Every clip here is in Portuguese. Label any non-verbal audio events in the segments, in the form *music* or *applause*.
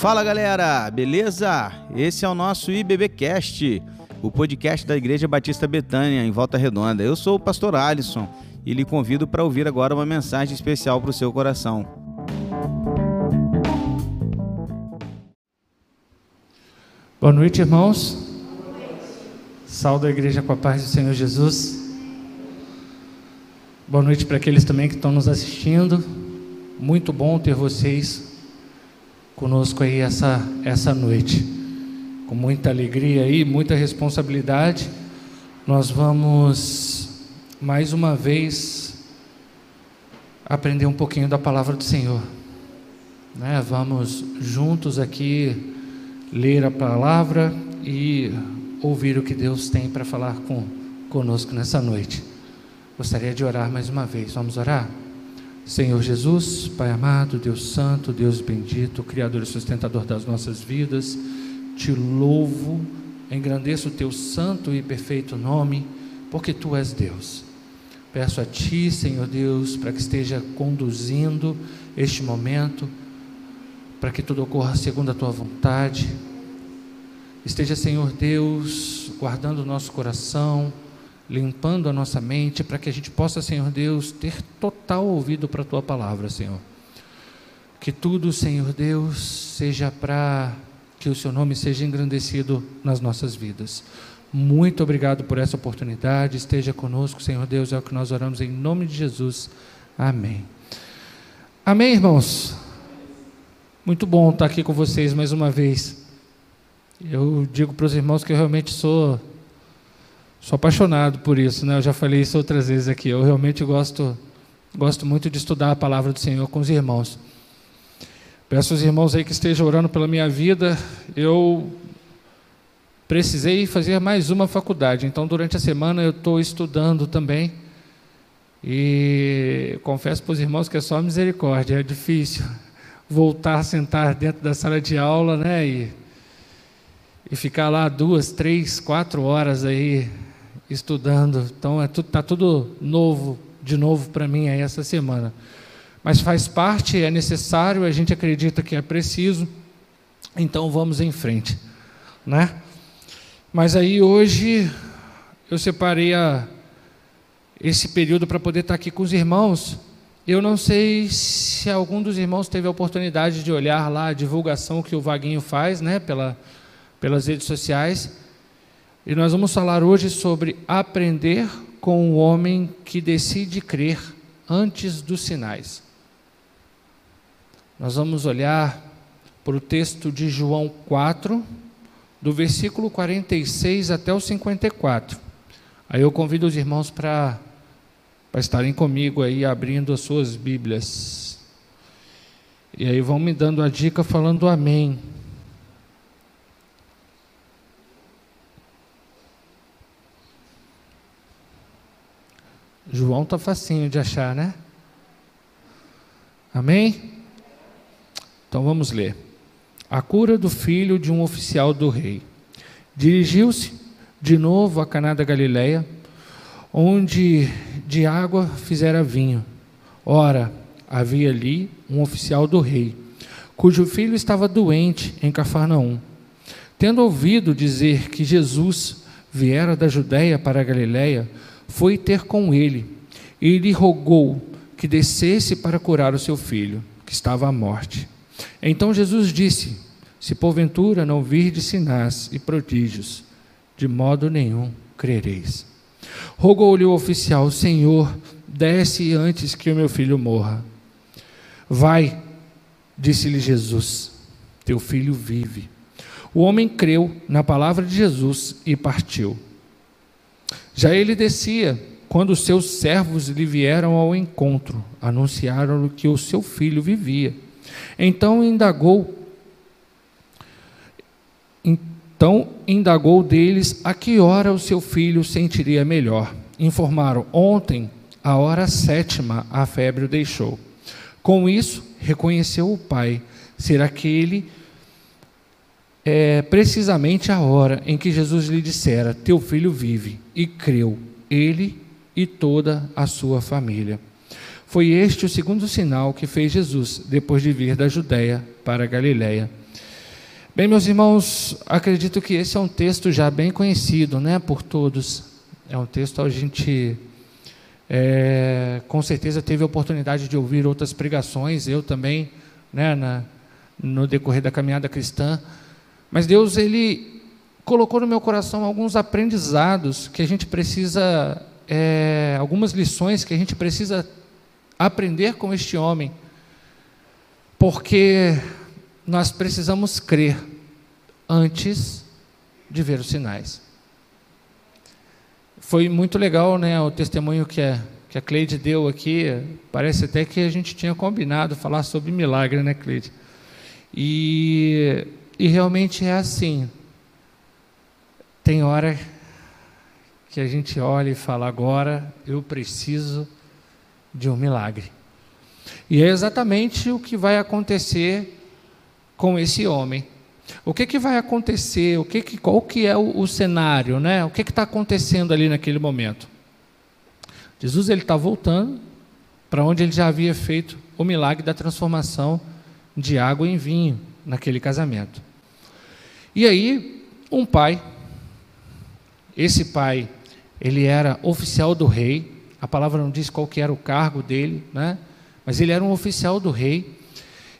Fala galera, beleza? Esse é o nosso IBBcast, o podcast da Igreja Batista Betânia, em Volta Redonda. Eu sou o pastor Alisson e lhe convido para ouvir agora uma mensagem especial para o seu coração. Boa noite, irmãos. Salve a igreja com a paz do Senhor Jesus. Boa noite para aqueles também que estão nos assistindo. Muito bom ter vocês conosco aí essa, essa noite. Com muita alegria e muita responsabilidade, nós vamos mais uma vez aprender um pouquinho da palavra do Senhor. Né? Vamos juntos aqui ler a palavra e ouvir o que Deus tem para falar com, conosco nessa noite. Gostaria de orar mais uma vez. Vamos orar? Senhor Jesus, Pai amado, Deus Santo, Deus bendito, Criador e sustentador das nossas vidas, te louvo, engrandeço o teu santo e perfeito nome, porque tu és Deus. Peço a Ti, Senhor Deus, para que esteja conduzindo este momento, para que tudo ocorra segundo a Tua vontade. Esteja, Senhor Deus, guardando o nosso coração, limpando a nossa mente, para que a gente possa, Senhor Deus, ter total ouvido para a tua palavra, Senhor. Que tudo, Senhor Deus, seja para que o seu nome seja engrandecido nas nossas vidas. Muito obrigado por essa oportunidade. Esteja conosco, Senhor Deus, é o que nós oramos em nome de Jesus. Amém. Amém, irmãos. Muito bom estar aqui com vocês mais uma vez. Eu digo para os irmãos que eu realmente sou Sou apaixonado por isso, né? Eu já falei isso outras vezes aqui. Eu realmente gosto, gosto muito de estudar a palavra do Senhor com os irmãos. Peço aos irmãos aí que estejam orando pela minha vida. Eu precisei fazer mais uma faculdade, então durante a semana eu estou estudando também. E confesso para os irmãos que é só misericórdia, é difícil voltar a sentar dentro da sala de aula, né? E, e ficar lá duas, três, quatro horas aí estudando. Então é tudo, tá tudo novo, de novo para mim aí essa semana. Mas faz parte, é necessário, a gente acredita que é preciso. Então vamos em frente, né? Mas aí hoje eu separei a, esse período para poder estar tá aqui com os irmãos. Eu não sei se algum dos irmãos teve a oportunidade de olhar lá a divulgação que o Vaguinho faz, né, pela, pelas redes sociais. E nós vamos falar hoje sobre aprender com o homem que decide crer antes dos sinais. Nós vamos olhar para o texto de João 4, do versículo 46 até o 54. Aí eu convido os irmãos para estarem comigo aí abrindo as suas Bíblias. E aí vão me dando a dica falando amém. João está facinho de achar, né? Amém? Então vamos ler. A cura do filho de um oficial do rei. Dirigiu-se de novo a Caná da Galileia, onde de água fizera vinho. Ora, havia ali um oficial do rei, cujo filho estava doente em Cafarnaum. Tendo ouvido dizer que Jesus viera da Judéia para a Galileia, foi ter com ele e lhe rogou que descesse para curar o seu filho, que estava à morte. Então Jesus disse: Se porventura não virdes sinais e prodígios, de modo nenhum crereis. Rogou-lhe o oficial: Senhor, desce antes que o meu filho morra. Vai, disse-lhe Jesus: Teu filho vive. O homem creu na palavra de Jesus e partiu. Já ele descia, quando seus servos lhe vieram ao encontro, anunciaram-lhe que o seu filho vivia. Então indagou então indagou deles a que hora o seu filho sentiria melhor. Informaram: ontem, a hora sétima, a febre o deixou. Com isso, reconheceu o pai ser aquele é precisamente a hora em que Jesus lhe dissera: Teu filho vive, e creu, ele e toda a sua família. Foi este o segundo sinal que fez Jesus depois de vir da Judéia para a Galiléia. Bem, meus irmãos, acredito que esse é um texto já bem conhecido, né, por todos. É um texto a gente é, com certeza teve a oportunidade de ouvir outras pregações, eu também, né, na, no decorrer da caminhada cristã. Mas Deus ele colocou no meu coração alguns aprendizados que a gente precisa, é, algumas lições que a gente precisa aprender com este homem, porque nós precisamos crer antes de ver os sinais. Foi muito legal né, o testemunho que a, que a Cleide deu aqui. Parece até que a gente tinha combinado falar sobre milagre, né, Cleide? E, e realmente é assim. Tem hora que a gente olha e fala: agora eu preciso de um milagre. E é exatamente o que vai acontecer com esse homem. O que, que vai acontecer? O que, que qual que é o, o cenário, né? O que está acontecendo ali naquele momento? Jesus ele está voltando para onde ele já havia feito o milagre da transformação de água em vinho naquele casamento. E aí um pai, esse pai, ele era oficial do rei. A palavra não diz qual que era o cargo dele, né? Mas ele era um oficial do rei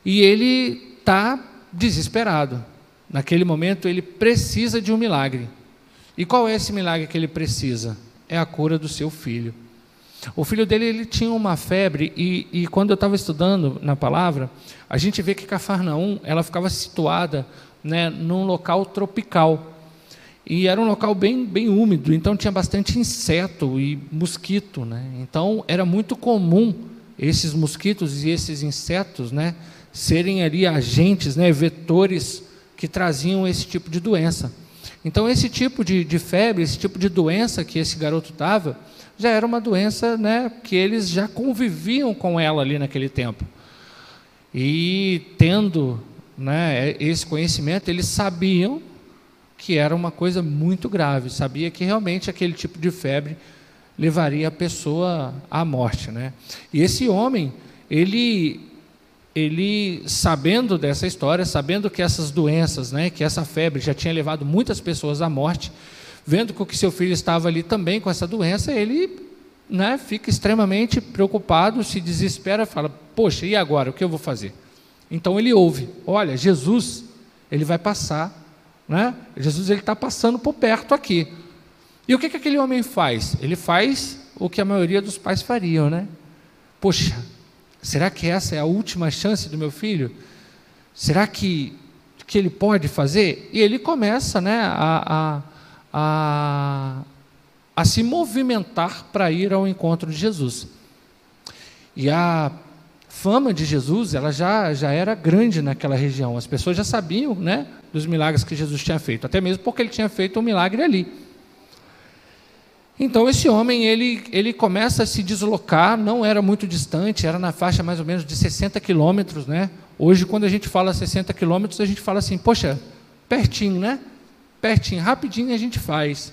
e ele está desesperado. Naquele momento, ele precisa de um milagre. E qual é esse milagre que ele precisa? É a cura do seu filho. O filho dele ele tinha uma febre e, e quando eu estava estudando na palavra, a gente vê que Cafarnaum ela ficava situada né, num local tropical e era um local bem, bem úmido, então tinha bastante inseto e mosquito, né? Então era muito comum esses mosquitos e esses insetos, né, serem ali agentes, né, vetores que traziam esse tipo de doença. Então, esse tipo de, de febre, esse tipo de doença que esse garoto estava, já era uma doença né, que eles já conviviam com ela ali naquele tempo. E tendo né, esse conhecimento, eles sabiam que era uma coisa muito grave, sabia que realmente aquele tipo de febre levaria a pessoa à morte. Né? E esse homem, ele ele sabendo dessa história, sabendo que essas doenças, né, que essa febre já tinha levado muitas pessoas à morte, vendo que o seu filho estava ali também com essa doença, ele né, fica extremamente preocupado, se desespera, fala: poxa, e agora o que eu vou fazer? Então ele ouve: olha, Jesus, ele vai passar, né? Jesus ele está passando por perto aqui. E o que, que aquele homem faz? Ele faz o que a maioria dos pais fariam, né? Poxa, Será que essa é a última chance do meu filho? Será que, que ele pode fazer? E ele começa né, a, a, a, a se movimentar para ir ao encontro de Jesus. E a fama de Jesus ela já, já era grande naquela região. As pessoas já sabiam né, dos milagres que Jesus tinha feito, até mesmo porque ele tinha feito um milagre ali. Então esse homem ele, ele começa a se deslocar, não era muito distante, era na faixa mais ou menos de 60 quilômetros, né? Hoje quando a gente fala 60 quilômetros a gente fala assim, poxa, pertinho, né? Pertinho, rapidinho a gente faz.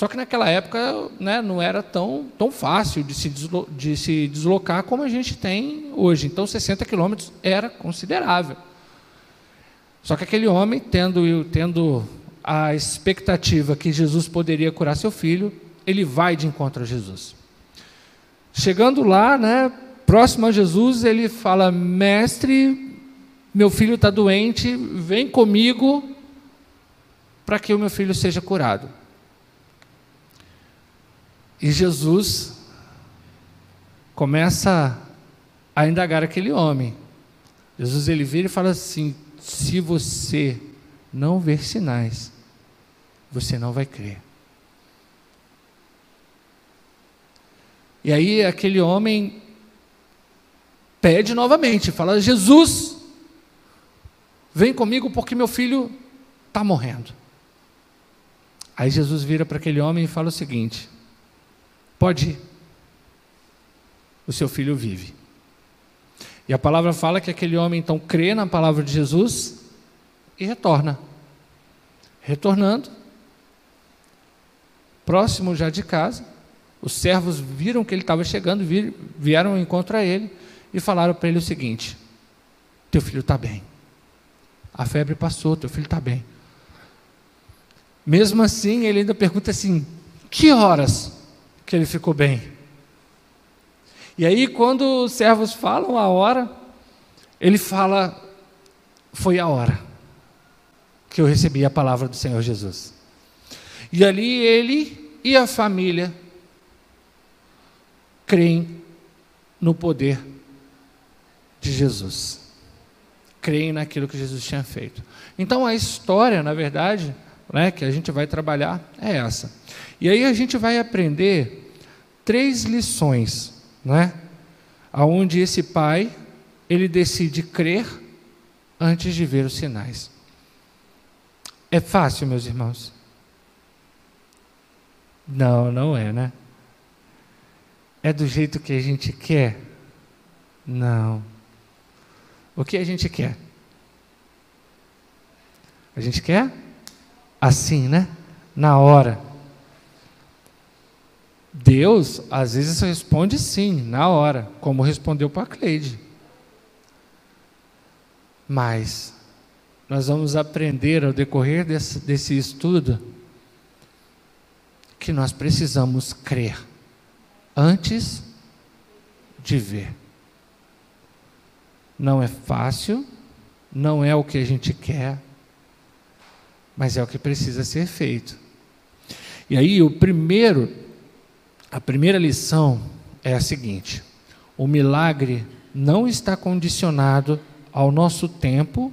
Só que naquela época né, não era tão, tão fácil de se, de se deslocar como a gente tem hoje. Então 60 quilômetros era considerável. Só que aquele homem, tendo, tendo a expectativa que Jesus poderia curar seu filho, ele vai de encontro a Jesus. Chegando lá, né, próximo a Jesus, ele fala: Mestre, meu filho está doente, vem comigo para que o meu filho seja curado. E Jesus começa a indagar aquele homem. Jesus ele vira e fala assim: se você não ver sinais, você não vai crer. E aí aquele homem pede novamente, fala: Jesus, vem comigo porque meu filho está morrendo. Aí Jesus vira para aquele homem e fala o seguinte: pode ir, o seu filho vive. E a palavra fala que aquele homem então crê na palavra de Jesus e retorna. Retornando, próximo já de casa, os servos viram que ele estava chegando, vieram ao encontro a ele e falaram para ele o seguinte: Teu filho está bem, A febre passou, teu filho está bem. Mesmo assim, ele ainda pergunta assim: que horas que ele ficou bem? E aí, quando os servos falam a hora, ele fala: foi a hora que eu recebi a palavra do Senhor Jesus. E ali ele e a família creem no poder de Jesus. Creem naquilo que Jesus tinha feito. Então a história, na verdade, né, que a gente vai trabalhar é essa. E aí a gente vai aprender três lições, né? Aonde esse pai ele decide crer antes de ver os sinais. É fácil, meus irmãos? Não, não é, né? É do jeito que a gente quer? Não. O que a gente quer? A gente quer assim, né? Na hora. Deus, às vezes, responde sim, na hora, como respondeu para Cleide. Mas nós vamos aprender ao decorrer desse, desse estudo que nós precisamos crer antes de ver. Não é fácil, não é o que a gente quer, mas é o que precisa ser feito. E aí, o primeiro, a primeira lição é a seguinte: o milagre não está condicionado ao nosso tempo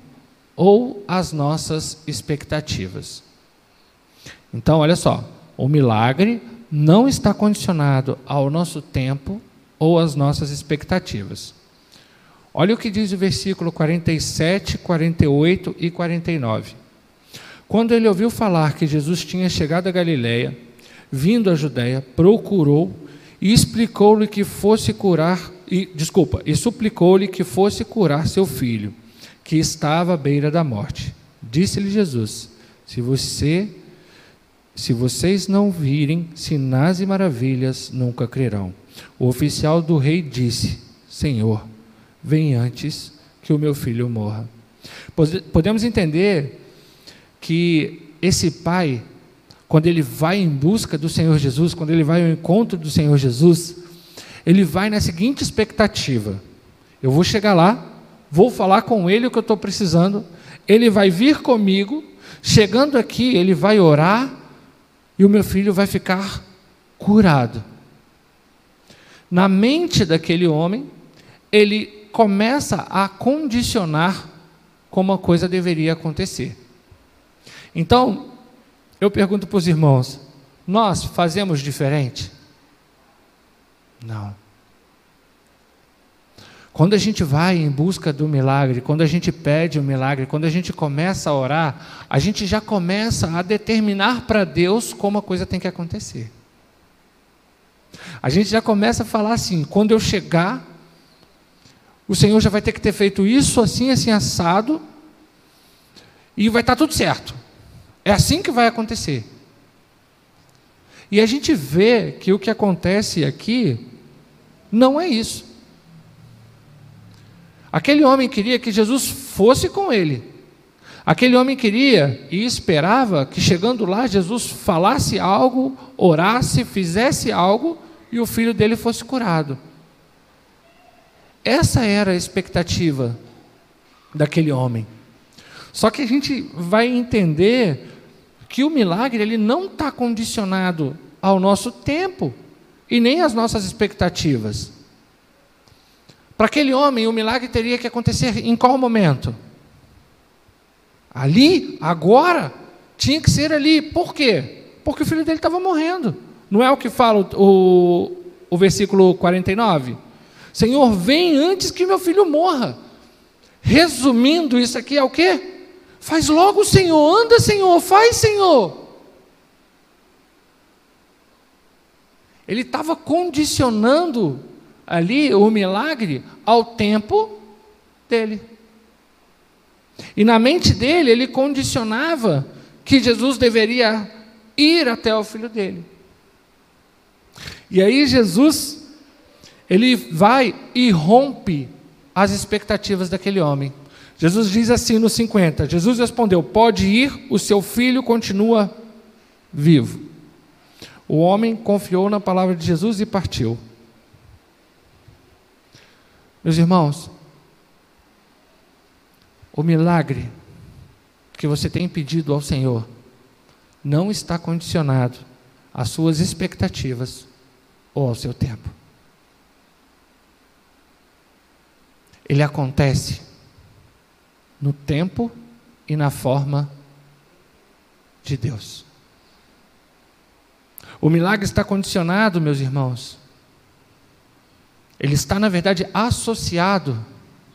ou às nossas expectativas. Então, olha só, o milagre não está condicionado ao nosso tempo ou às nossas expectativas. Olha o que diz o versículo 47, 48 e 49. Quando ele ouviu falar que Jesus tinha chegado a Galiléia, vindo à Judéia, procurou e explicou-lhe que fosse curar, e, desculpa, e suplicou-lhe que fosse curar seu filho, que estava à beira da morte. Disse-lhe Jesus: Se você se vocês não virem sinais e maravilhas, nunca crerão. O oficial do rei disse: Senhor, vem antes que o meu filho morra. Podemos entender que esse pai, quando ele vai em busca do Senhor Jesus, quando ele vai ao encontro do Senhor Jesus, ele vai na seguinte expectativa: eu vou chegar lá, vou falar com ele o que eu estou precisando, ele vai vir comigo, chegando aqui, ele vai orar, e o meu filho vai ficar curado. Na mente daquele homem, ele começa a condicionar como a coisa deveria acontecer. Então, eu pergunto para os irmãos: nós fazemos diferente? Não. Quando a gente vai em busca do milagre, quando a gente pede o milagre, quando a gente começa a orar, a gente já começa a determinar para Deus como a coisa tem que acontecer. A gente já começa a falar assim: quando eu chegar, o Senhor já vai ter que ter feito isso, assim, assim, assado, e vai estar tudo certo. É assim que vai acontecer. E a gente vê que o que acontece aqui não é isso. Aquele homem queria que Jesus fosse com ele. Aquele homem queria e esperava que chegando lá Jesus falasse algo, orasse, fizesse algo e o filho dele fosse curado. Essa era a expectativa daquele homem. Só que a gente vai entender que o milagre ele não está condicionado ao nosso tempo e nem às nossas expectativas. Para aquele homem, o milagre teria que acontecer em qual momento? Ali, agora, tinha que ser ali. Por quê? Porque o filho dele estava morrendo. Não é o que fala o, o versículo 49? Senhor, vem antes que meu filho morra. Resumindo, isso aqui é o quê? Faz logo, Senhor, anda, Senhor, faz, Senhor. Ele estava condicionando ali o milagre ao tempo dele. E na mente dele, ele condicionava que Jesus deveria ir até o filho dele. E aí Jesus, ele vai e rompe as expectativas daquele homem. Jesus diz assim no 50: Jesus respondeu: Pode ir, o seu filho continua vivo. O homem confiou na palavra de Jesus e partiu. Meus irmãos, o milagre que você tem pedido ao Senhor não está condicionado às suas expectativas ou ao seu tempo. Ele acontece no tempo e na forma de Deus. O milagre está condicionado, meus irmãos. Ele está, na verdade, associado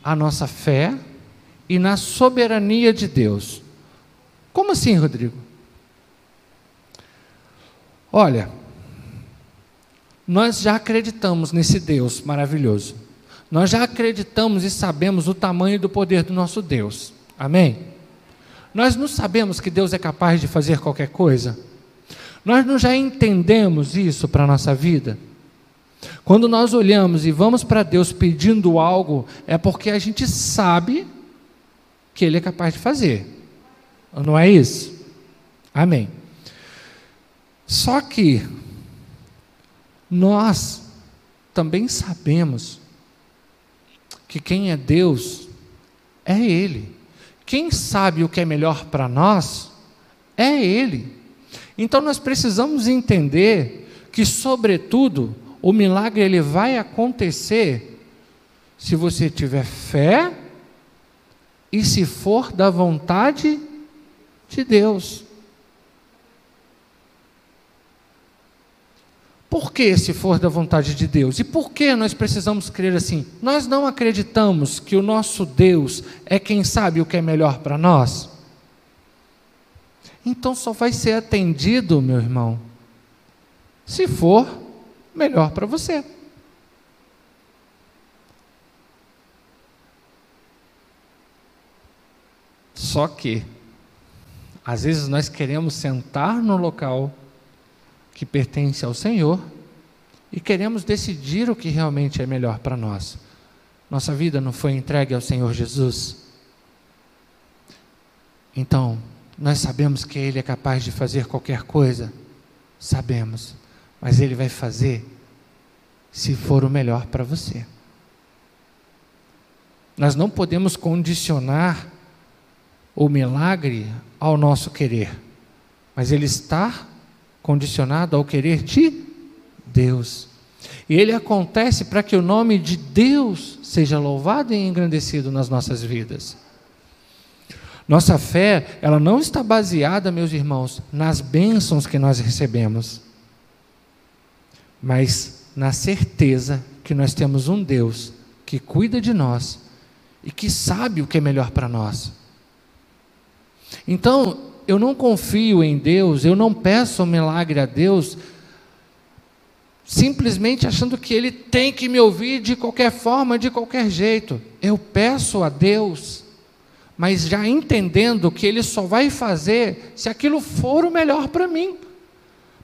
à nossa fé e na soberania de Deus. Como assim, Rodrigo? Olha, nós já acreditamos nesse Deus maravilhoso. Nós já acreditamos e sabemos o tamanho do poder do nosso Deus. Amém? Nós não sabemos que Deus é capaz de fazer qualquer coisa. Nós não já entendemos isso para a nossa vida. Quando nós olhamos e vamos para Deus pedindo algo, é porque a gente sabe que Ele é capaz de fazer. Não é isso? Amém. Só que nós também sabemos que quem é Deus é Ele. Quem sabe o que é melhor para nós é Ele. Então nós precisamos entender que, sobretudo, o milagre ele vai acontecer se você tiver fé e se for da vontade de Deus. Por que se for da vontade de Deus? E por que nós precisamos crer assim? Nós não acreditamos que o nosso Deus é quem sabe o que é melhor para nós? Então só vai ser atendido, meu irmão, se for melhor para você. Só que, às vezes, nós queremos sentar no local que pertence ao Senhor e queremos decidir o que realmente é melhor para nós. Nossa vida não foi entregue ao Senhor Jesus. Então, nós sabemos que Ele é capaz de fazer qualquer coisa, sabemos, mas Ele vai fazer se for o melhor para você. Nós não podemos condicionar o milagre ao nosso querer, mas ele está condicionado ao querer de Deus. E ele acontece para que o nome de Deus seja louvado e engrandecido nas nossas vidas. Nossa fé, ela não está baseada, meus irmãos, nas bênçãos que nós recebemos, mas na certeza que nós temos um Deus que cuida de nós e que sabe o que é melhor para nós. Então, eu não confio em Deus, eu não peço um milagre a Deus, simplesmente achando que Ele tem que me ouvir de qualquer forma, de qualquer jeito. Eu peço a Deus, mas já entendendo que Ele só vai fazer se aquilo for o melhor para mim.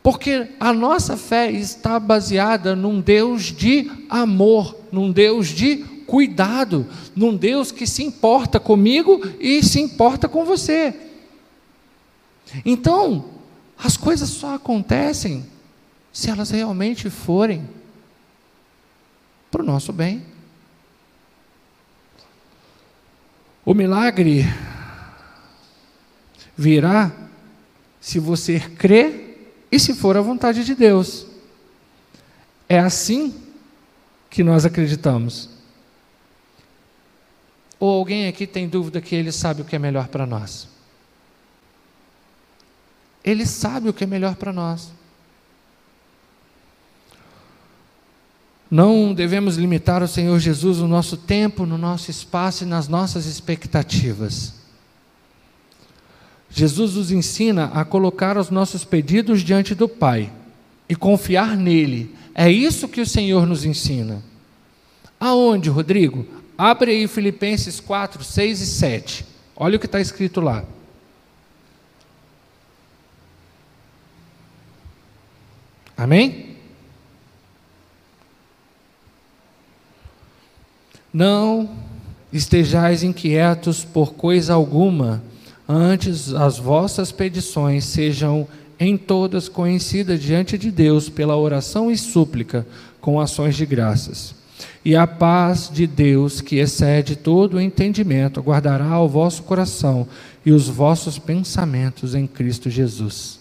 Porque a nossa fé está baseada num Deus de amor, num Deus de cuidado, num Deus que se importa comigo e se importa com você. Então, as coisas só acontecem se elas realmente forem para o nosso bem. O milagre virá se você crer e se for a vontade de Deus. É assim que nós acreditamos. Ou alguém aqui tem dúvida que ele sabe o que é melhor para nós? Ele sabe o que é melhor para nós. Não devemos limitar ao Senhor Jesus no nosso tempo, no nosso espaço e nas nossas expectativas. Jesus nos ensina a colocar os nossos pedidos diante do Pai e confiar nele. É isso que o Senhor nos ensina. Aonde, Rodrigo? Abre aí Filipenses 4, 6 e 7. Olha o que está escrito lá. Amém? Não estejais inquietos por coisa alguma, antes as vossas petições sejam em todas conhecidas diante de Deus pela oração e súplica, com ações de graças. E a paz de Deus, que excede todo o entendimento, guardará o vosso coração e os vossos pensamentos em Cristo Jesus.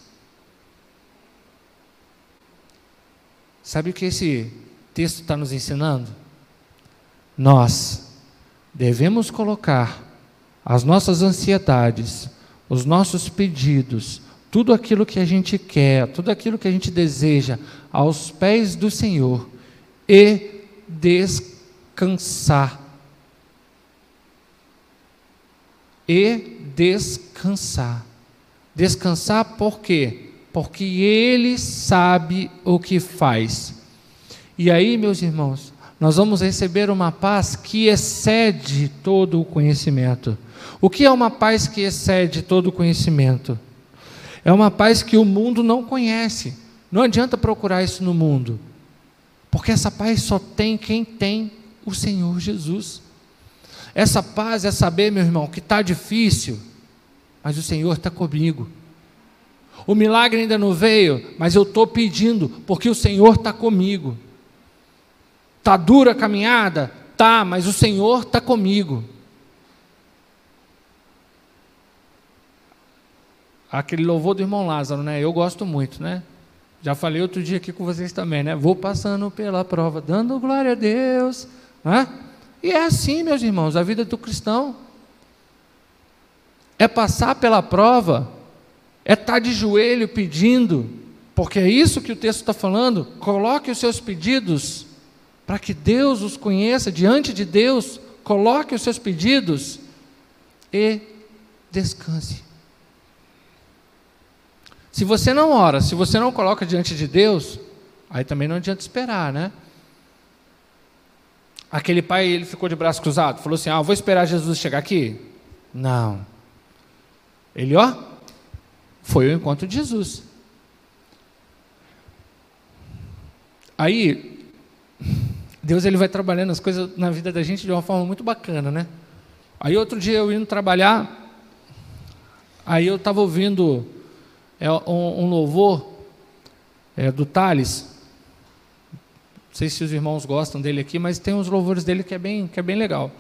Sabe o que esse texto está nos ensinando? Nós devemos colocar as nossas ansiedades, os nossos pedidos, tudo aquilo que a gente quer, tudo aquilo que a gente deseja aos pés do Senhor e descansar. E descansar. Descansar por quê? Porque Ele sabe o que faz. E aí, meus irmãos, nós vamos receber uma paz que excede todo o conhecimento. O que é uma paz que excede todo o conhecimento? É uma paz que o mundo não conhece. Não adianta procurar isso no mundo, porque essa paz só tem quem tem o Senhor Jesus. Essa paz é saber, meu irmão, que está difícil, mas o Senhor está comigo. O milagre ainda não veio, mas eu estou pedindo, porque o Senhor está comigo. Está dura a caminhada? Tá, mas o Senhor está comigo. aquele louvor do irmão Lázaro, né? Eu gosto muito, né? Já falei outro dia aqui com vocês também, né? Vou passando pela prova, dando glória a Deus, né? E é assim, meus irmãos, a vida do cristão é passar pela prova, é estar tá de joelho pedindo, porque é isso que o texto está falando. Coloque os seus pedidos para que Deus os conheça diante de Deus. Coloque os seus pedidos e descanse. Se você não ora, se você não coloca diante de Deus, aí também não adianta esperar, né? Aquele pai, ele ficou de braço cruzado, falou assim: Ah, vou esperar Jesus chegar aqui? Não. Ele, ó, foi ao encontro de Jesus. Aí, Deus ele vai trabalhando as coisas na vida da gente de uma forma muito bacana, né? Aí outro dia eu indo trabalhar, aí eu estava ouvindo é um, um louvor é, do Thales. Não sei se os irmãos gostam dele aqui, mas tem uns louvores dele que é bem, que é bem legal.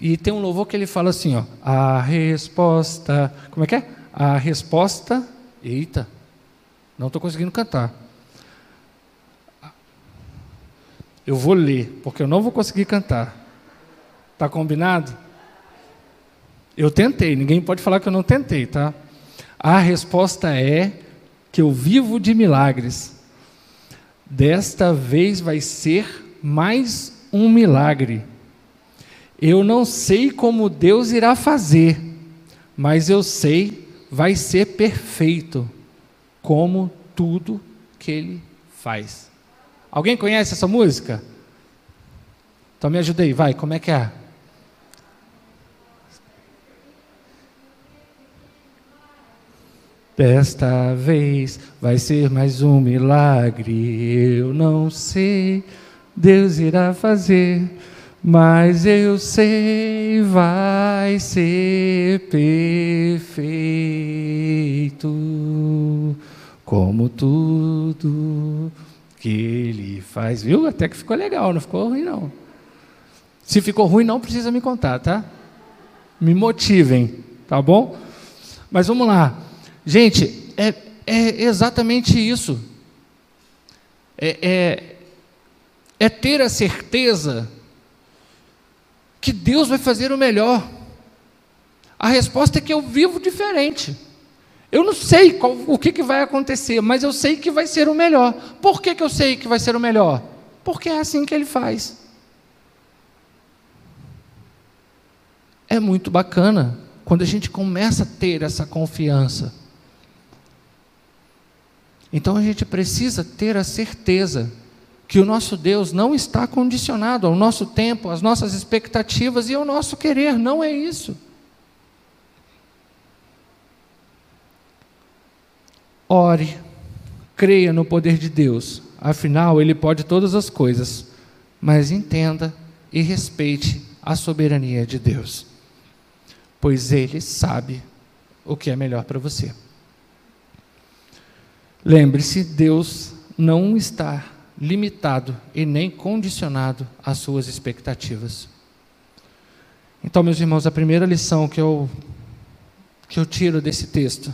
E tem um louvor que ele fala assim, ó, a resposta, como é que é? A resposta, eita, não estou conseguindo cantar. Eu vou ler, porque eu não vou conseguir cantar. Tá combinado? Eu tentei, ninguém pode falar que eu não tentei, tá? A resposta é que eu vivo de milagres. Desta vez vai ser mais um milagre. Eu não sei como Deus irá fazer, mas eu sei vai ser perfeito, como tudo que Ele faz. Alguém conhece essa música? Então me ajuda aí, vai, como é que é? Desta vez vai ser mais um milagre. Eu não sei, Deus irá fazer, mas eu sei, vai ser perfeito, como tudo que Ele faz. Viu? Até que ficou legal, não ficou ruim, não. Se ficou ruim, não precisa me contar, tá? Me motivem, tá bom? Mas vamos lá. Gente, é, é exatamente isso. É, é, é ter a certeza que Deus vai fazer o melhor. A resposta é que eu vivo diferente. Eu não sei qual, o que, que vai acontecer, mas eu sei que vai ser o melhor. Por que, que eu sei que vai ser o melhor? Porque é assim que ele faz. É muito bacana quando a gente começa a ter essa confiança. Então a gente precisa ter a certeza que o nosso Deus não está condicionado ao nosso tempo, às nossas expectativas e ao nosso querer, não é isso. Ore, creia no poder de Deus, afinal, Ele pode todas as coisas, mas entenda e respeite a soberania de Deus, pois Ele sabe o que é melhor para você. Lembre-se, Deus não está limitado e nem condicionado às suas expectativas. Então, meus irmãos, a primeira lição que eu, que eu tiro desse texto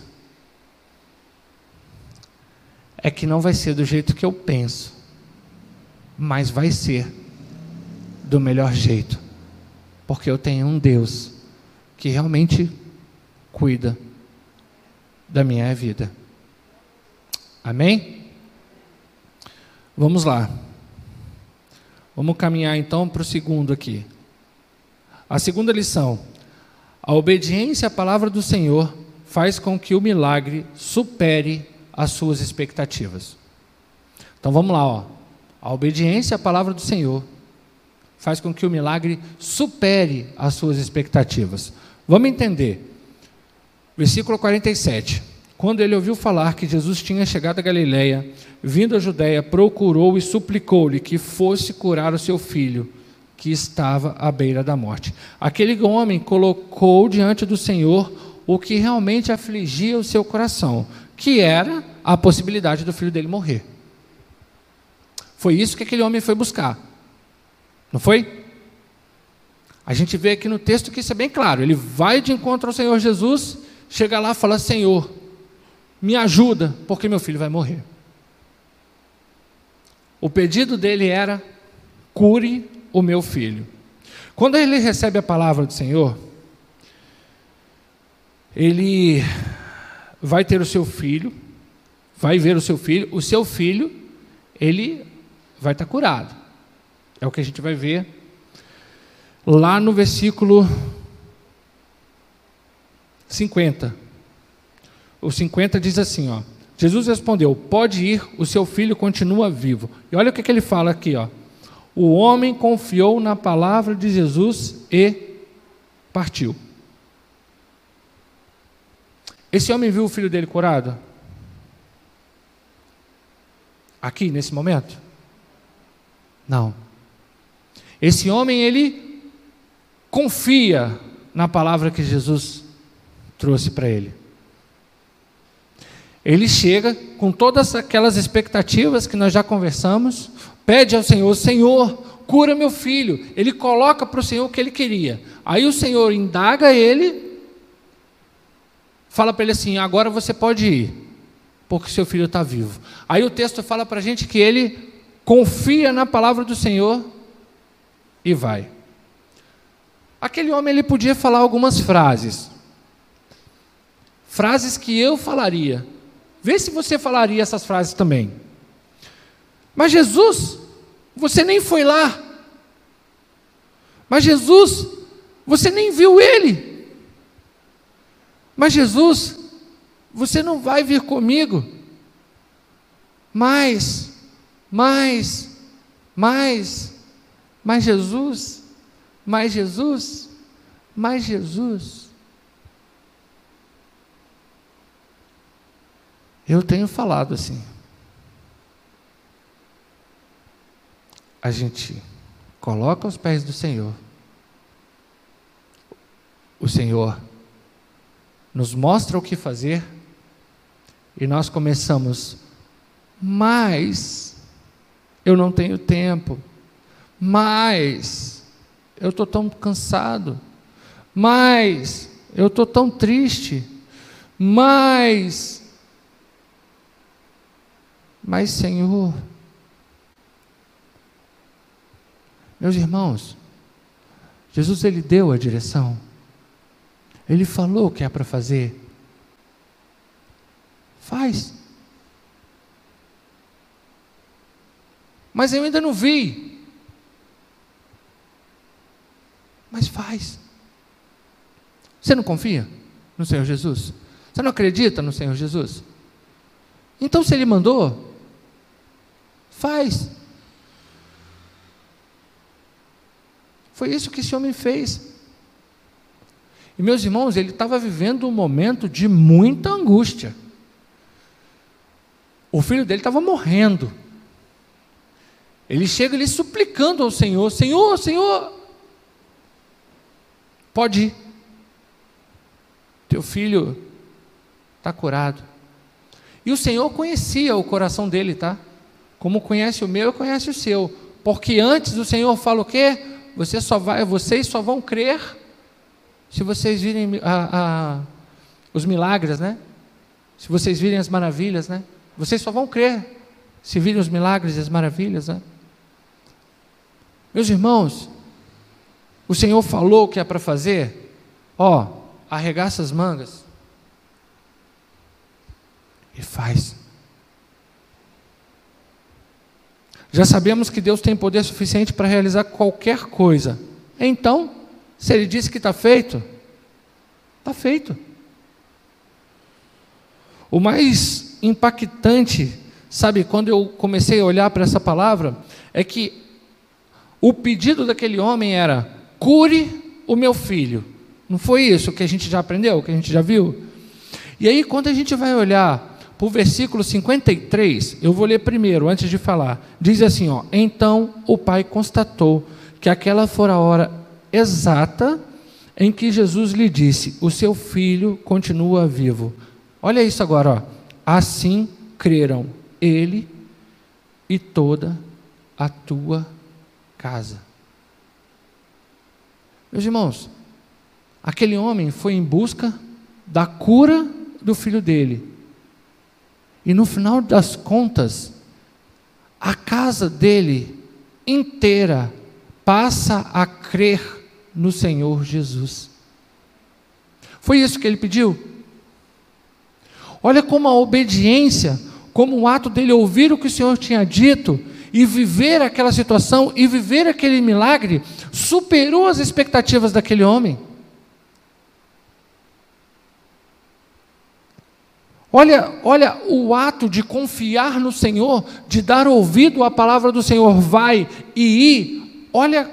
é que não vai ser do jeito que eu penso, mas vai ser do melhor jeito, porque eu tenho um Deus que realmente cuida da minha vida. Amém? Vamos lá. Vamos caminhar então para o segundo aqui. A segunda lição: a obediência à palavra do Senhor faz com que o milagre supere as suas expectativas. Então vamos lá, ó. A obediência à palavra do Senhor faz com que o milagre supere as suas expectativas. Vamos entender. Versículo 47. Quando ele ouviu falar que Jesus tinha chegado a Galiléia, vindo à Judéia, procurou e suplicou-lhe que fosse curar o seu filho, que estava à beira da morte. Aquele homem colocou diante do Senhor o que realmente afligia o seu coração, que era a possibilidade do filho dele morrer. Foi isso que aquele homem foi buscar. Não foi? A gente vê aqui no texto que isso é bem claro. Ele vai de encontro ao Senhor Jesus, chega lá e fala: Senhor, me ajuda, porque meu filho vai morrer. O pedido dele era: cure o meu filho. Quando ele recebe a palavra do Senhor, ele vai ter o seu filho, vai ver o seu filho, o seu filho, ele vai estar curado. É o que a gente vai ver lá no versículo 50. O 50 diz assim, ó. Jesus respondeu: Pode ir, o seu filho continua vivo. E olha o que, que ele fala aqui, ó. O homem confiou na palavra de Jesus e partiu. Esse homem viu o filho dele curado? Aqui, nesse momento? Não. Esse homem, ele confia na palavra que Jesus trouxe para ele. Ele chega com todas aquelas expectativas que nós já conversamos, pede ao Senhor: Senhor, cura meu filho. Ele coloca para o Senhor o que ele queria. Aí o Senhor indaga ele fala para ele assim: agora você pode ir, porque seu filho está vivo. Aí o texto fala para a gente que ele confia na palavra do Senhor e vai. Aquele homem ele podia falar algumas frases, frases que eu falaria. Vê se você falaria essas frases também. Mas Jesus, você nem foi lá. Mas Jesus, você nem viu ele. Mas Jesus, você não vai vir comigo. Mas, mas, mas, mas Jesus, mas Jesus, mas Jesus. Eu tenho falado assim. A gente coloca os pés do Senhor. O Senhor nos mostra o que fazer e nós começamos, mas eu não tenho tempo, mas eu estou tão cansado, mas eu estou tão triste, mas, mas Senhor, meus irmãos, Jesus ele deu a direção. Ele falou o que é para fazer. Faz. Mas eu ainda não vi. Mas faz. Você não confia no Senhor Jesus? Você não acredita no Senhor Jesus? Então, se Ele mandou, faz. Foi isso que esse homem fez. E meus irmãos, ele estava vivendo um momento de muita angústia. O filho dele estava morrendo. Ele chega ali suplicando ao Senhor: Senhor, Senhor, Pode ir. Teu filho está curado. E o Senhor conhecia o coração dele, tá? Como conhece o meu, conhece o seu. Porque antes o Senhor fala o quê? Você só vai, vocês só vão crer se vocês virem a, a, os milagres, né? Se vocês virem as maravilhas, né? Vocês só vão crer se virem os milagres e as maravilhas, né? Meus irmãos, o Senhor falou o que é para fazer, ó, arregaça as mangas e faz. Já sabemos que Deus tem poder suficiente para realizar qualquer coisa. Então, se Ele disse que está feito, está feito. O mais impactante, sabe, quando eu comecei a olhar para essa palavra, é que o pedido daquele homem era: cure o meu filho. Não foi isso que a gente já aprendeu, que a gente já viu? E aí, quando a gente vai olhar para o versículo 53, eu vou ler primeiro, antes de falar. Diz assim: ó, Então o pai constatou que aquela fora a hora exata em que Jesus lhe disse: O seu filho continua vivo. Olha isso agora, ó. Assim creram ele e toda a tua casa. Meus irmãos, aquele homem foi em busca da cura do filho dele. E no final das contas, a casa dele inteira passa a crer no Senhor Jesus. Foi isso que ele pediu? Olha como a obediência, como o ato dele ouvir o que o Senhor tinha dito, e viver aquela situação e viver aquele milagre superou as expectativas daquele homem. Olha, olha o ato de confiar no Senhor, de dar ouvido à palavra do Senhor, vai e ir. Olha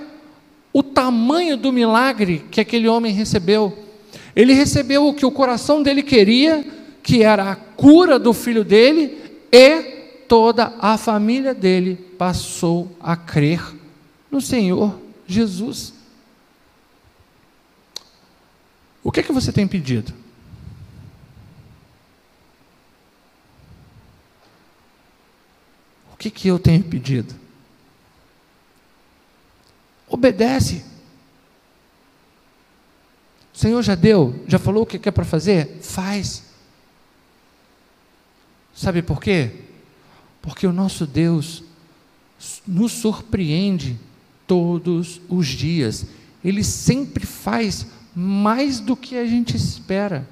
o tamanho do milagre que aquele homem recebeu. Ele recebeu o que o coração dele queria, que era a cura do filho dele e toda a família dele passou a crer no Senhor Jesus. O que é que você tem pedido? Que, que eu tenho pedido? Obedece. O Senhor já deu, já falou o que é para fazer? Faz. Sabe por quê? Porque o nosso Deus nos surpreende todos os dias. Ele sempre faz mais do que a gente espera.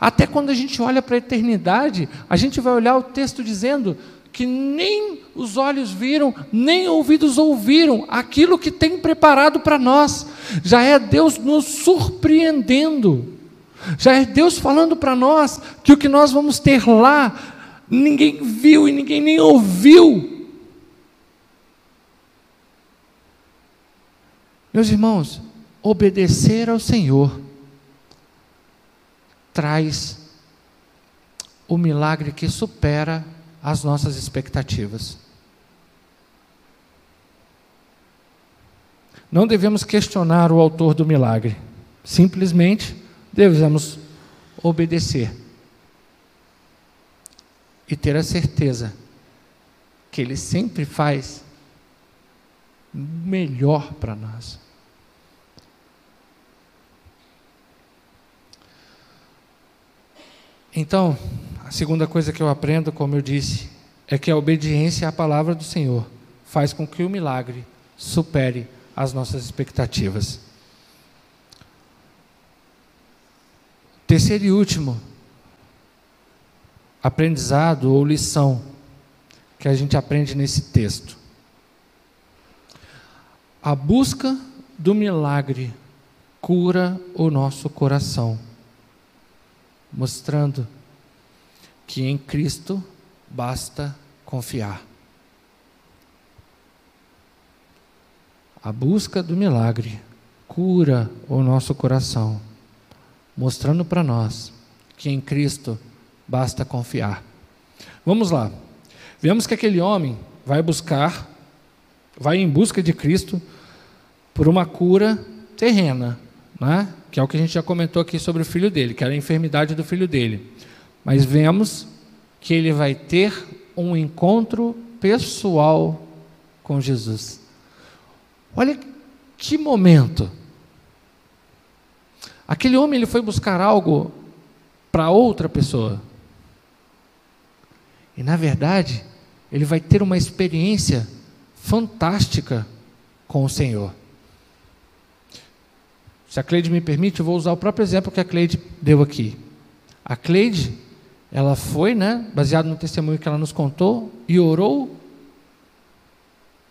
Até quando a gente olha para a eternidade, a gente vai olhar o texto dizendo que nem os olhos viram, nem ouvidos ouviram aquilo que tem preparado para nós. Já é Deus nos surpreendendo. Já é Deus falando para nós que o que nós vamos ter lá ninguém viu e ninguém nem ouviu. Meus irmãos, obedecer ao Senhor traz o milagre que supera as nossas expectativas. Não devemos questionar o autor do milagre, simplesmente devemos obedecer e ter a certeza que Ele sempre faz melhor para nós. Então, a segunda coisa que eu aprendo, como eu disse, é que a obediência à palavra do Senhor faz com que o milagre supere as nossas expectativas. Terceiro e último, aprendizado ou lição que a gente aprende nesse texto. A busca do milagre cura o nosso coração, mostrando que em Cristo basta confiar. A busca do milagre cura o nosso coração, mostrando para nós que em Cristo basta confiar. Vamos lá. Vemos que aquele homem vai buscar, vai em busca de Cristo por uma cura terrena, né? que é o que a gente já comentou aqui sobre o filho dele, que era a enfermidade do filho dele. Mas vemos que ele vai ter um encontro pessoal com Jesus. Olha que momento. Aquele homem ele foi buscar algo para outra pessoa. E na verdade, ele vai ter uma experiência fantástica com o Senhor. Se a Cleide me permite, eu vou usar o próprio exemplo que a Cleide deu aqui. A Cleide, ela foi, né, baseado no testemunho que ela nos contou, e orou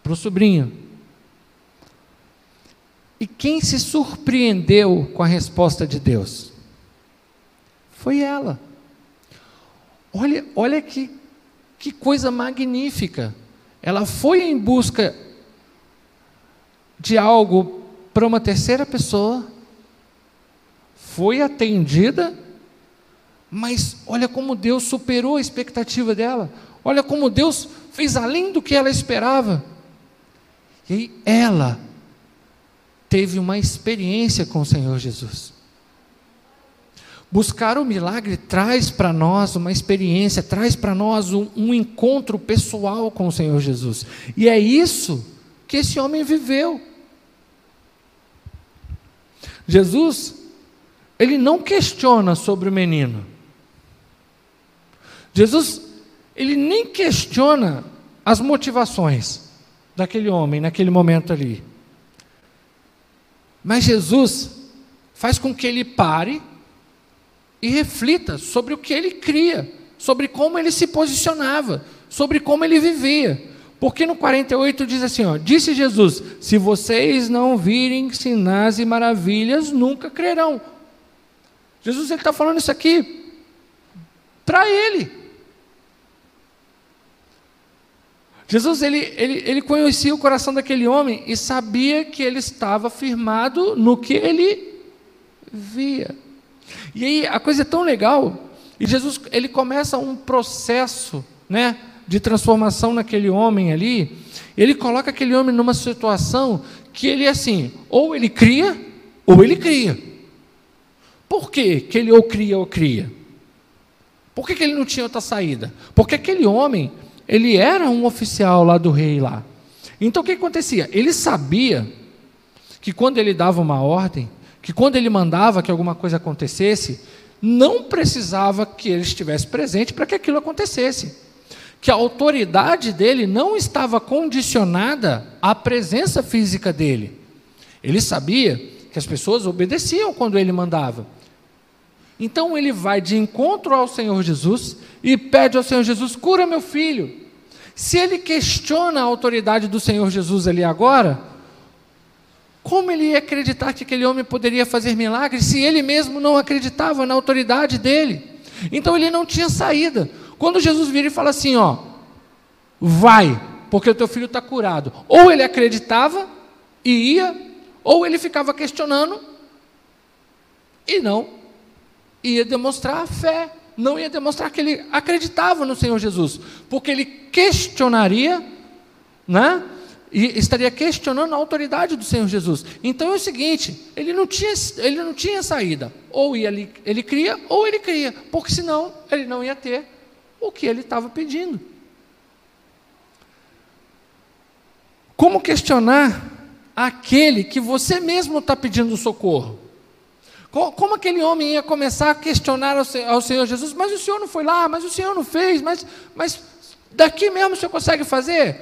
para o sobrinho. E quem se surpreendeu com a resposta de Deus? Foi ela. Olha, olha que, que coisa magnífica. Ela foi em busca de algo para uma terceira pessoa, foi atendida, mas olha como Deus superou a expectativa dela, olha como Deus fez além do que ela esperava. E aí ela teve uma experiência com o Senhor Jesus. Buscar o milagre traz para nós uma experiência, traz para nós um, um, encontro pessoal com o Senhor Jesus. E é isso que esse homem viveu. Jesus, ele não questiona sobre o menino. Jesus, ele nem questiona as motivações daquele homem naquele momento ali. Mas Jesus faz com que ele pare e reflita sobre o que ele cria, sobre como ele se posicionava, sobre como ele vivia. Porque no 48 diz assim: ó, Disse Jesus: Se vocês não virem sinais e maravilhas, nunca crerão. Jesus está falando isso aqui para ele. Jesus ele, ele, ele conhecia o coração daquele homem e sabia que ele estava firmado no que ele via. E aí a coisa é tão legal, e Jesus ele começa um processo, né? de transformação naquele homem ali, ele coloca aquele homem numa situação que ele é assim, ou ele cria, ou ele cria. Por quê que ele ou cria ou cria? Por que, que ele não tinha outra saída? Porque aquele homem, ele era um oficial lá do rei lá. Então o que acontecia? Ele sabia que quando ele dava uma ordem, que quando ele mandava que alguma coisa acontecesse, não precisava que ele estivesse presente para que aquilo acontecesse que a autoridade dele não estava condicionada à presença física dele. Ele sabia que as pessoas obedeciam quando ele mandava. Então ele vai de encontro ao Senhor Jesus e pede ao Senhor Jesus: cura meu filho. Se ele questiona a autoridade do Senhor Jesus ali agora, como ele ia acreditar que aquele homem poderia fazer milagres se ele mesmo não acreditava na autoridade dele? Então ele não tinha saída. Quando Jesus vira e fala assim, ó, vai, porque o teu filho está curado. Ou ele acreditava e ia, ou ele ficava questionando e não ia demonstrar a fé, não ia demonstrar que ele acreditava no Senhor Jesus, porque ele questionaria, né? E estaria questionando a autoridade do Senhor Jesus. Então é o seguinte, ele não tinha, ele não tinha saída. Ou ele, ele cria, ou ele cria, porque senão ele não ia ter o que ele estava pedindo. Como questionar aquele que você mesmo está pedindo socorro? Como aquele homem ia começar a questionar ao Senhor Jesus, mas o Senhor não foi lá, mas o Senhor não fez, mas, mas daqui mesmo o Senhor consegue fazer?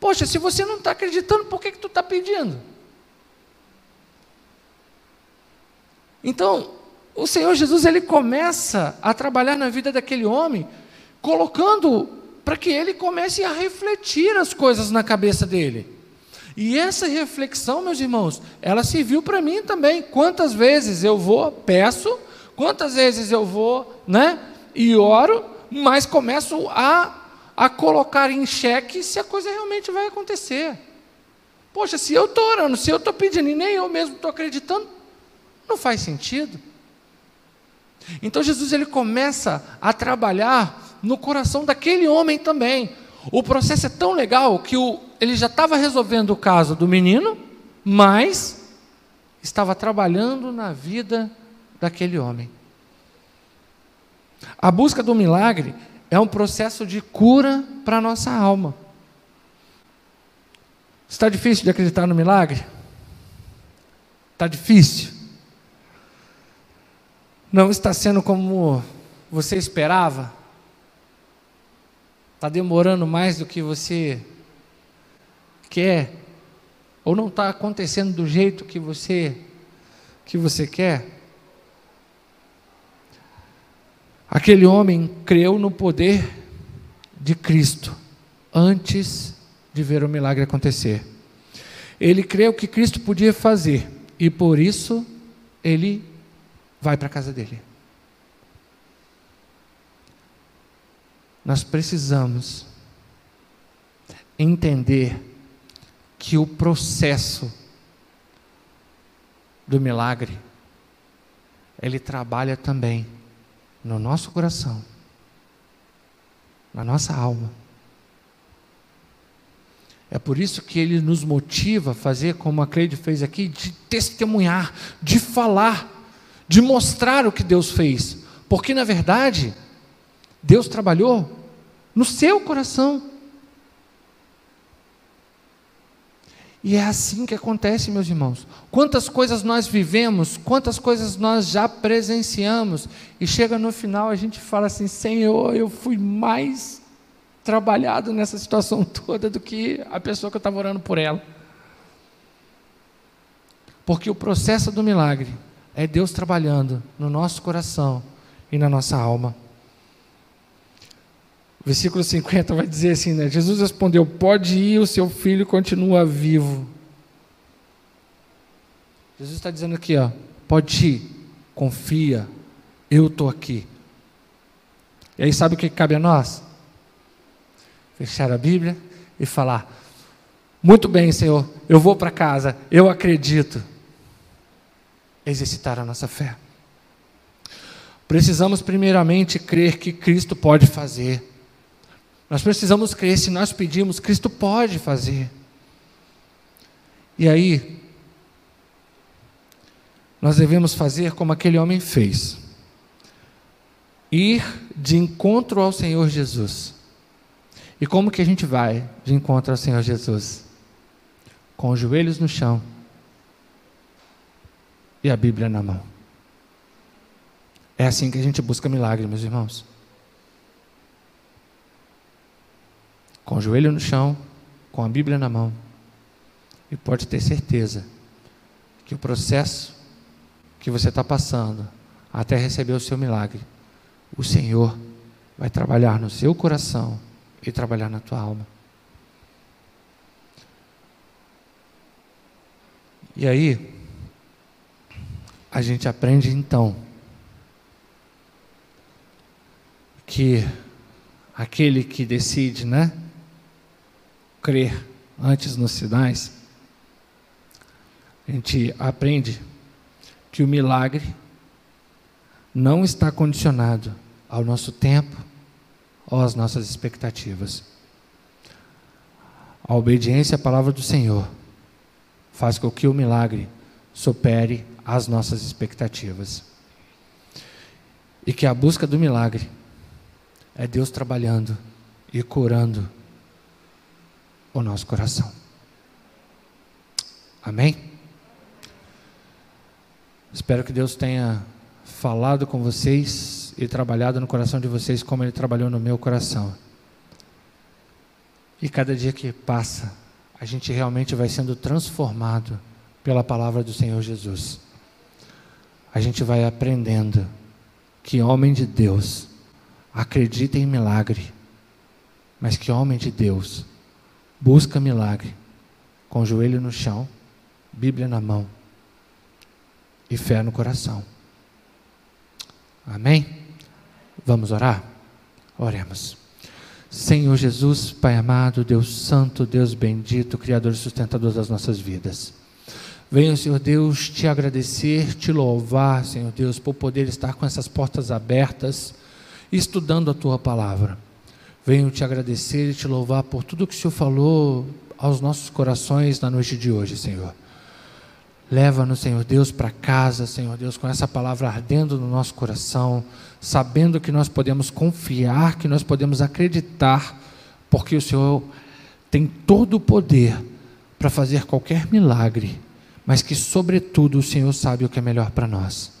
Poxa, se você não está acreditando, por que, que tu está pedindo? Então, o Senhor Jesus ele começa a trabalhar na vida daquele homem colocando para que ele comece a refletir as coisas na cabeça dele. E essa reflexão, meus irmãos, ela serviu para mim também. Quantas vezes eu vou, peço, quantas vezes eu vou, né, e oro, mas começo a, a colocar em xeque se a coisa realmente vai acontecer. Poxa, se eu estou orando, se eu estou pedindo e nem eu mesmo estou acreditando, não faz sentido. Então Jesus ele começa a trabalhar no coração daquele homem também. O processo é tão legal que o, ele já estava resolvendo o caso do menino, mas estava trabalhando na vida daquele homem. A busca do milagre é um processo de cura para a nossa alma. Está difícil de acreditar no milagre? Está difícil? Não está sendo como você esperava? Está demorando mais do que você quer? Ou não está acontecendo do jeito que você que você quer? Aquele homem creu no poder de Cristo antes de ver o milagre acontecer. Ele creu que Cristo podia fazer e por isso ele vai para a casa dele. Nós precisamos entender que o processo do milagre ele trabalha também no nosso coração, na nossa alma. É por isso que ele nos motiva a fazer como a Cleide fez aqui, de testemunhar, de falar, de mostrar o que Deus fez. Porque na verdade, Deus trabalhou no seu coração. E é assim que acontece, meus irmãos. Quantas coisas nós vivemos, quantas coisas nós já presenciamos, e chega no final a gente fala assim: Senhor, eu fui mais trabalhado nessa situação *laughs* toda do que a pessoa que eu estava orando por ela. Porque o processo do milagre é Deus trabalhando no nosso coração e na nossa alma. Versículo 50 vai dizer assim, né? Jesus respondeu: Pode ir, o seu filho continua vivo. Jesus está dizendo aqui, ó, pode ir, confia, eu estou aqui. E aí sabe o que cabe a nós? Fechar a Bíblia e falar: Muito bem, Senhor, eu vou para casa, eu acredito. Exercitar a nossa fé. Precisamos primeiramente crer que Cristo pode fazer. Nós precisamos crer, se nós pedimos, Cristo pode fazer. E aí, nós devemos fazer como aquele homem fez: ir de encontro ao Senhor Jesus. E como que a gente vai de encontro ao Senhor Jesus? Com os joelhos no chão e a Bíblia na mão. É assim que a gente busca milagre, meus irmãos. Com o joelho no chão, com a Bíblia na mão. E pode ter certeza que o processo que você está passando até receber o seu milagre, o Senhor vai trabalhar no seu coração e trabalhar na tua alma. E aí, a gente aprende então que aquele que decide, né? Crer antes nos sinais, a gente aprende que o milagre não está condicionado ao nosso tempo ou às nossas expectativas. A obediência à palavra do Senhor faz com que o milagre supere as nossas expectativas. E que a busca do milagre é Deus trabalhando e curando o nosso coração. Amém? Espero que Deus tenha falado com vocês e trabalhado no coração de vocês como Ele trabalhou no meu coração. E cada dia que passa, a gente realmente vai sendo transformado pela palavra do Senhor Jesus. A gente vai aprendendo que homem de Deus acredita em milagre, mas que homem de Deus busca milagre, com o joelho no chão, Bíblia na mão e fé no coração. Amém? Vamos orar? Oremos. Senhor Jesus, Pai amado, Deus Santo, Deus bendito, Criador e sustentador das nossas vidas. Venho, Senhor Deus, te agradecer, te louvar, Senhor Deus, por poder estar com essas portas abertas, estudando a tua palavra. Venho te agradecer e te louvar por tudo que o Senhor falou aos nossos corações na noite de hoje, Senhor. Leva-nos, Senhor Deus, para casa, Senhor Deus, com essa palavra ardendo no nosso coração, sabendo que nós podemos confiar, que nós podemos acreditar, porque o Senhor tem todo o poder para fazer qualquer milagre, mas que, sobretudo, o Senhor sabe o que é melhor para nós.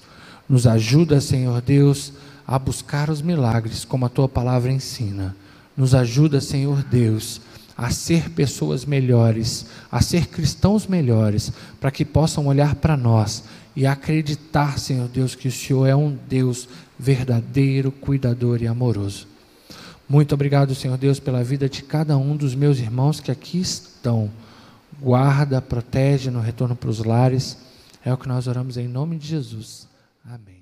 Nos ajuda, Senhor Deus, a buscar os milagres, como a tua palavra ensina. Nos ajuda, Senhor Deus, a ser pessoas melhores, a ser cristãos melhores, para que possam olhar para nós e acreditar, Senhor Deus, que o Senhor é um Deus verdadeiro, cuidador e amoroso. Muito obrigado, Senhor Deus, pela vida de cada um dos meus irmãos que aqui estão. Guarda, protege no retorno para os lares. É o que nós oramos em nome de Jesus. Amém.